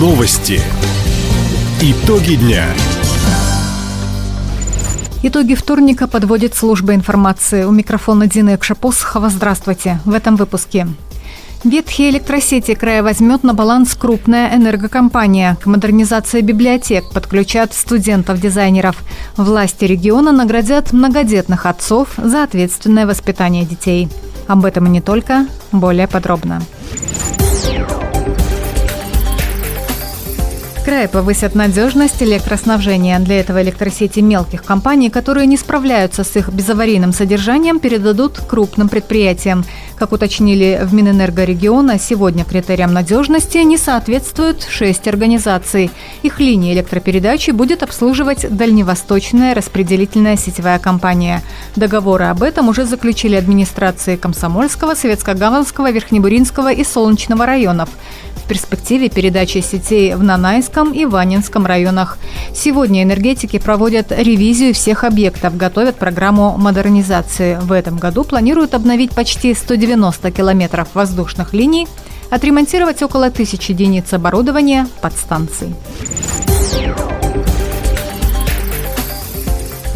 Новости. Итоги дня. Итоги вторника подводит служба информации. У микрофона Дина Экшапосхова. Здравствуйте. В этом выпуске. Ветхие электросети края возьмет на баланс крупная энергокомпания. К модернизации библиотек подключат студентов-дизайнеров. Власти региона наградят многодетных отцов за ответственное воспитание детей. Об этом и не только. Более подробно. Крае повысят надежность электроснабжения. Для этого электросети мелких компаний, которые не справляются с их безаварийным содержанием, передадут крупным предприятиям. Как уточнили в Минэнерго региона, сегодня критериям надежности не соответствуют шесть организаций. Их линии электропередачи будет обслуживать Дальневосточная распределительная сетевая компания. Договоры об этом уже заключили администрации Комсомольского, Советско-Гаванского, Верхнебуринского и Солнечного районов перспективе передачи сетей в Нанайском и Ванинском районах. Сегодня энергетики проводят ревизию всех объектов, готовят программу модернизации. В этом году планируют обновить почти 190 километров воздушных линий, отремонтировать около тысячи единиц оборудования подстанций.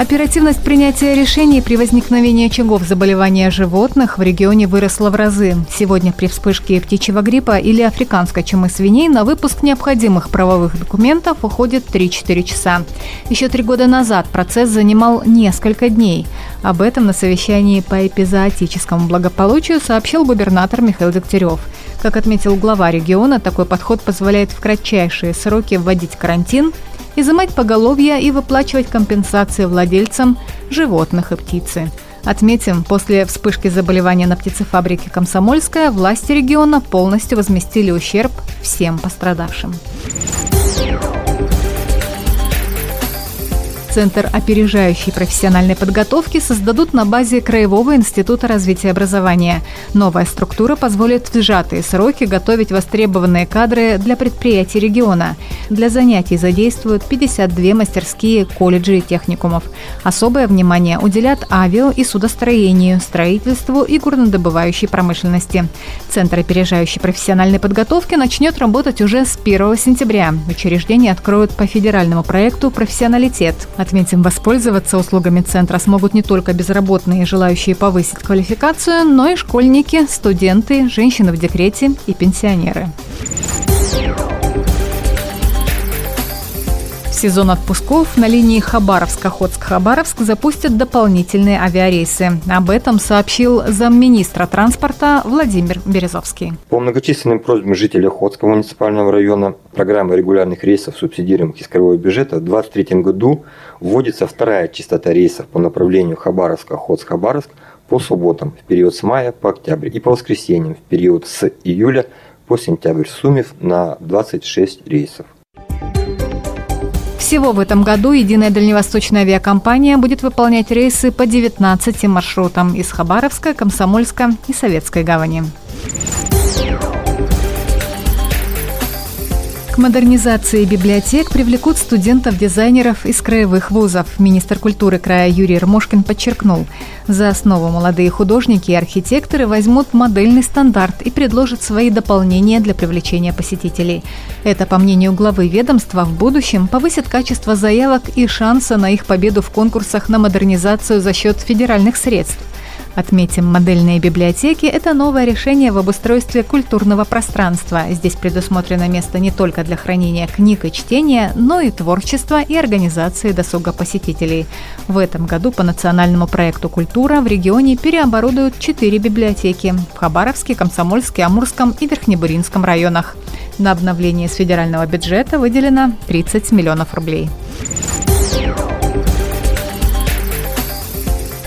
Оперативность принятия решений при возникновении очагов заболевания животных в регионе выросла в разы. Сегодня при вспышке птичьего гриппа или африканской чумы свиней на выпуск необходимых правовых документов уходит 3-4 часа. Еще три года назад процесс занимал несколько дней. Об этом на совещании по эпизоотическому благополучию сообщил губернатор Михаил Дегтярев. Как отметил глава региона, такой подход позволяет в кратчайшие сроки вводить карантин – изымать поголовья и выплачивать компенсации владельцам животных и птицы. Отметим, после вспышки заболевания на птицефабрике «Комсомольская» власти региона полностью возместили ущерб всем пострадавшим. Центр опережающей профессиональной подготовки создадут на базе Краевого института развития образования. Новая структура позволит в сжатые сроки готовить востребованные кадры для предприятий региона. Для занятий задействуют 52 мастерские колледжи и техникумов. Особое внимание уделят авиа и судостроению, строительству и горнодобывающей промышленности. Центр опережающей профессиональной подготовки начнет работать уже с 1 сентября. Учреждение откроют по федеральному проекту «Профессионалитет», Отметим, воспользоваться услугами центра смогут не только безработные, желающие повысить квалификацию, но и школьники, студенты, женщины в декрете и пенсионеры. Сезон отпусков на линии Хабаровск-Охотск-Хабаровск запустят дополнительные авиарейсы. Об этом сообщил замминистра транспорта Владимир Березовский. По многочисленным просьбам жителей Охотского муниципального района программа регулярных рейсов, субсидируемых из краевого бюджета, в 2023 году вводится вторая частота рейсов по направлению Хабаровск-Охотск-Хабаровск по субботам в период с мая по октябрь и по воскресеньям в период с июля по сентябрь, суммив на 26 рейсов. Всего в этом году единая дальневосточная авиакомпания будет выполнять рейсы по 19 маршрутам из Хабаровска, Комсомольска и Советской гавани. К модернизации библиотек привлекут студентов-дизайнеров из краевых вузов. Министр культуры края Юрий Ромошкин подчеркнул, за основу молодые художники и архитекторы возьмут модельный стандарт и предложат свои дополнения для привлечения посетителей. Это, по мнению главы ведомства, в будущем повысит качество заявок и шанса на их победу в конкурсах на модернизацию за счет федеральных средств. Отметим, модельные библиотеки – это новое решение в обустройстве культурного пространства. Здесь предусмотрено место не только для хранения книг и чтения, но и творчества и организации досуга посетителей. В этом году по национальному проекту «Культура» в регионе переоборудуют четыре библиотеки – в Хабаровске, Комсомольске, Амурском и Верхнебуринском районах. На обновление с федерального бюджета выделено 30 миллионов рублей.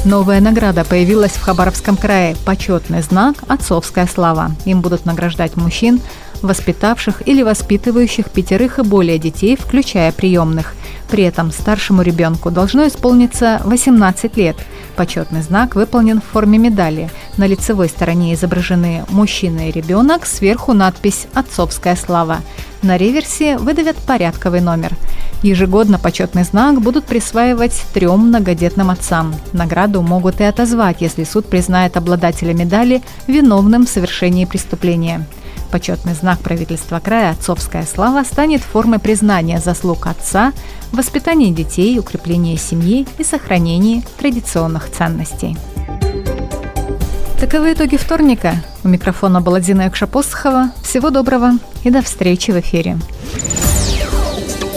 Новая награда появилась в Хабаровском крае – почетный знак «Отцовская слава». Им будут награждать мужчин, воспитавших или воспитывающих пятерых и более детей, включая приемных. При этом старшему ребенку должно исполниться 18 лет. Почетный знак выполнен в форме медали. На лицевой стороне изображены мужчина и ребенок, сверху надпись «Отцовская слава». На реверсе выдавят порядковый номер – Ежегодно почетный знак будут присваивать трем многодетным отцам. Награду могут и отозвать, если суд признает обладателя медали виновным в совершении преступления. Почетный знак правительства края «Отцовская слава» станет формой признания заслуг отца воспитании детей, укреплении семьи и сохранении традиционных ценностей. Таковы итоги вторника. У микрофона была Дина Якшапосхова. Всего доброго и до встречи в эфире.